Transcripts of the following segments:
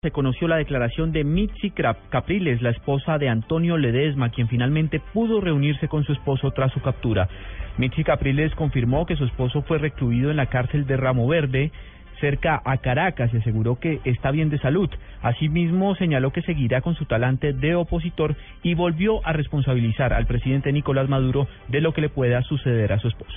se conoció la declaración de Mitzi Capriles, la esposa de Antonio Ledesma, quien finalmente pudo reunirse con su esposo tras su captura. Mitzi Capriles confirmó que su esposo fue recluido en la cárcel de Ramo Verde, cerca a Caracas, y aseguró que está bien de salud. Asimismo, señaló que seguirá con su talante de opositor y volvió a responsabilizar al presidente Nicolás Maduro de lo que le pueda suceder a su esposo.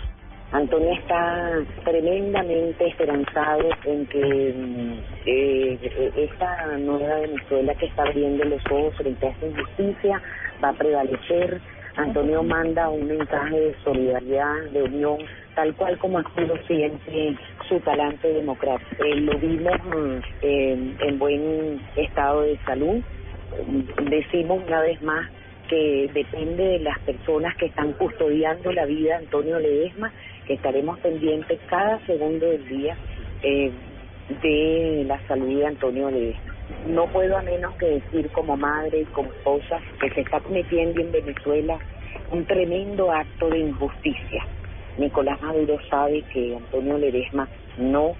Antonio está tremendamente esperanzado en que mm, eh, esta nueva Venezuela que está abriendo los ojos frente a esta injusticia va a prevalecer. Antonio manda un mensaje de solidaridad, de unión, tal cual como ha sido siempre su talante democrático. Eh, lo vimos mm, en buen estado de salud. Decimos una vez más que depende de las personas que están custodiando la vida de Antonio Ledesma, estaremos pendientes cada segundo del día eh, de la salud de Antonio Ledesma. No puedo a menos que decir como madre y como esposa que se está cometiendo en Venezuela un tremendo acto de injusticia. Nicolás Maduro sabe que Antonio Ledesma no,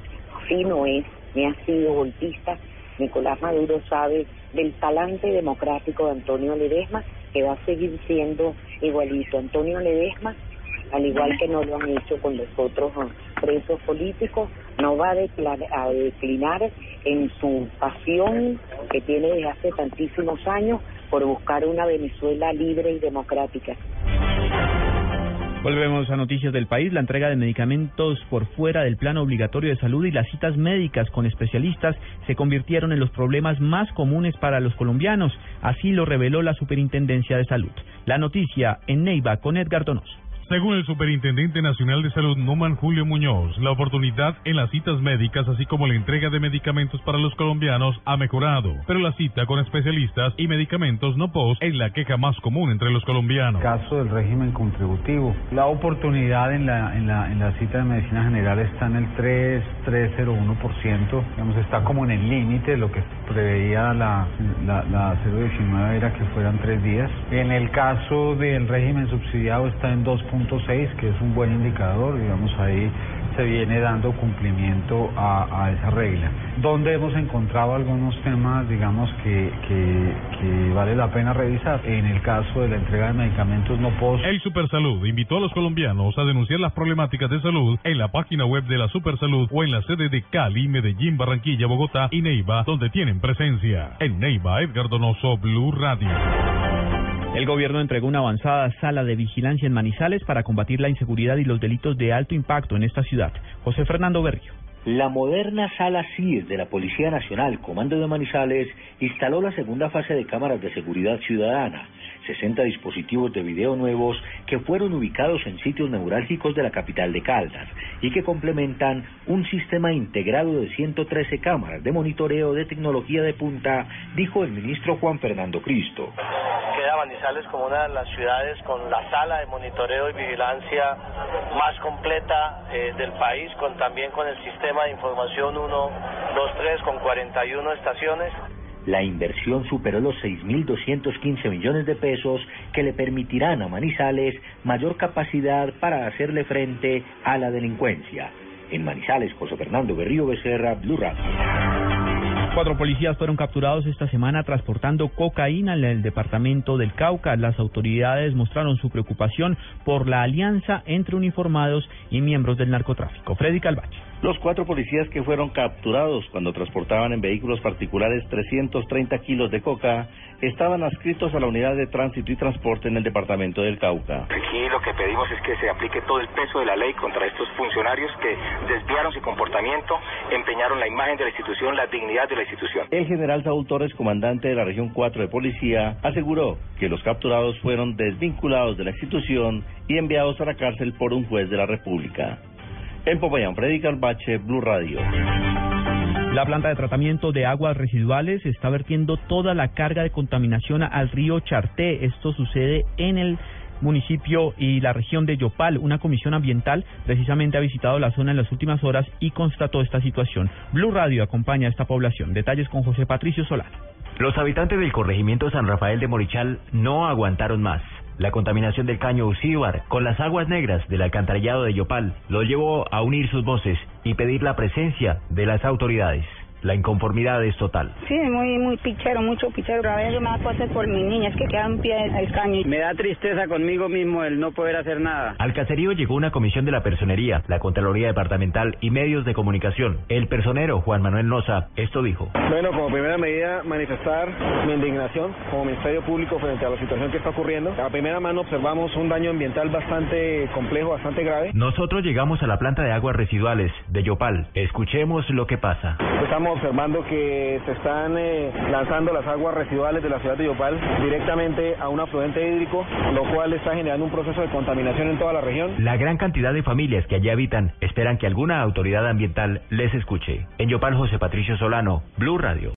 sí no es, ni ha sido golpista. Nicolás Maduro sabe del talante democrático de Antonio Ledesma que va a seguir siendo igualito. Antonio Ledesma, al igual que no lo han hecho con los otros ah, presos políticos, no va a, a declinar en su pasión que tiene desde hace tantísimos años por buscar una Venezuela libre y democrática. Volvemos a noticias del país. La entrega de medicamentos por fuera del plan obligatorio de salud y las citas médicas con especialistas se convirtieron en los problemas más comunes para los colombianos. Así lo reveló la Superintendencia de Salud. La noticia en Neiva con Edgar Donoso. Según el Superintendente Nacional de Salud, Numan Julio Muñoz, la oportunidad en las citas médicas, así como la entrega de medicamentos para los colombianos, ha mejorado. Pero la cita con especialistas y medicamentos no post es la queja más común entre los colombianos. Caso del régimen contributivo. La oportunidad en la, en la, en la cita de medicina general está en el 3, 301%. Digamos, está como en el límite. Lo que preveía la, la, la 019 era que fueran tres días. En el caso del régimen subsidiado está en 2 que es un buen indicador, digamos ahí se viene dando cumplimiento a, esa regla. Donde hemos encontrado algunos temas, digamos, que, que, vale la pena revisar. En el caso de la entrega de medicamentos no post. El Supersalud invitó a los colombianos a denunciar las problemáticas de salud en la página web de la Supersalud o en la sede de Cali, Medellín, Barranquilla, Bogotá y Neiva, donde tienen presencia. En Neiva, Edgar Donoso, Blue Radio. El gobierno entregó una avanzada sala de vigilancia en Manizales para combatir la inseguridad y los delitos de alto impacto en esta ciudad. José Fernando Berrio. La moderna sala CIR de la Policía Nacional, Comando de Manizales, instaló la segunda fase de cámaras de seguridad ciudadana 60 dispositivos de video nuevos que fueron ubicados en sitios neurálgicos de la capital de Caldas y que complementan un sistema integrado de 113 cámaras de monitoreo de tecnología de punta, dijo el ministro Juan Fernando Cristo. Manizales como una de las ciudades con la sala de monitoreo y vigilancia más completa eh, del país, con también con el sistema de información 1, 2, 3, con 41 estaciones. La inversión superó los 6.215 millones de pesos que le permitirán a Manizales mayor capacidad para hacerle frente a la delincuencia. En Manizales, José Fernando Berrío Becerra, Blue Radio. Cuatro policías fueron capturados esta semana transportando cocaína en el departamento del Cauca. Las autoridades mostraron su preocupación por la alianza entre uniformados y miembros del narcotráfico. Freddy Calvache. Los cuatro policías que fueron capturados cuando transportaban en vehículos particulares 330 kilos de coca estaban adscritos a la unidad de tránsito y transporte en el departamento del Cauca. Aquí lo que pedimos es que se aplique todo el peso de la ley contra estos funcionarios que desviaron su comportamiento, empeñaron la imagen de la institución, la dignidad de la institución. El general Saúl Torres, comandante de la región 4 de policía, aseguró que los capturados fueron desvinculados de la institución y enviados a la cárcel por un juez de la República. En Popayán, Freddy Calvache, Blue Radio. La planta de tratamiento de aguas residuales está vertiendo toda la carga de contaminación al río Charté. Esto sucede en el municipio y la región de Yopal. Una comisión ambiental precisamente ha visitado la zona en las últimas horas y constató esta situación. Blue Radio acompaña a esta población. Detalles con José Patricio Solano. Los habitantes del corregimiento San Rafael de Morichal no aguantaron más. La contaminación del caño Usíbar con las aguas negras del alcantarillado de Yopal lo llevó a unir sus voces y pedir la presencia de las autoridades. La inconformidad es total. Sí, muy, muy pichero, mucho pichero. A veces me da cosas por mis niñas que quedan pie el caño. Me da tristeza conmigo mismo el no poder hacer nada. Al caserío llegó una comisión de la personería, la Contraloría Departamental y medios de comunicación. El personero, Juan Manuel Noza, esto dijo. Bueno, como primera medida, manifestar mi indignación como Ministerio Público frente a la situación que está ocurriendo. A primera mano observamos un daño ambiental bastante complejo, bastante grave. Nosotros llegamos a la planta de aguas residuales de Yopal. Escuchemos lo que pasa. Estamos observando que se están eh, lanzando las aguas residuales de la ciudad de Yopal directamente a un afluente hídrico, lo cual está generando un proceso de contaminación en toda la región. La gran cantidad de familias que allí habitan esperan que alguna autoridad ambiental les escuche. En Yopal, José Patricio Solano, Blue Radio.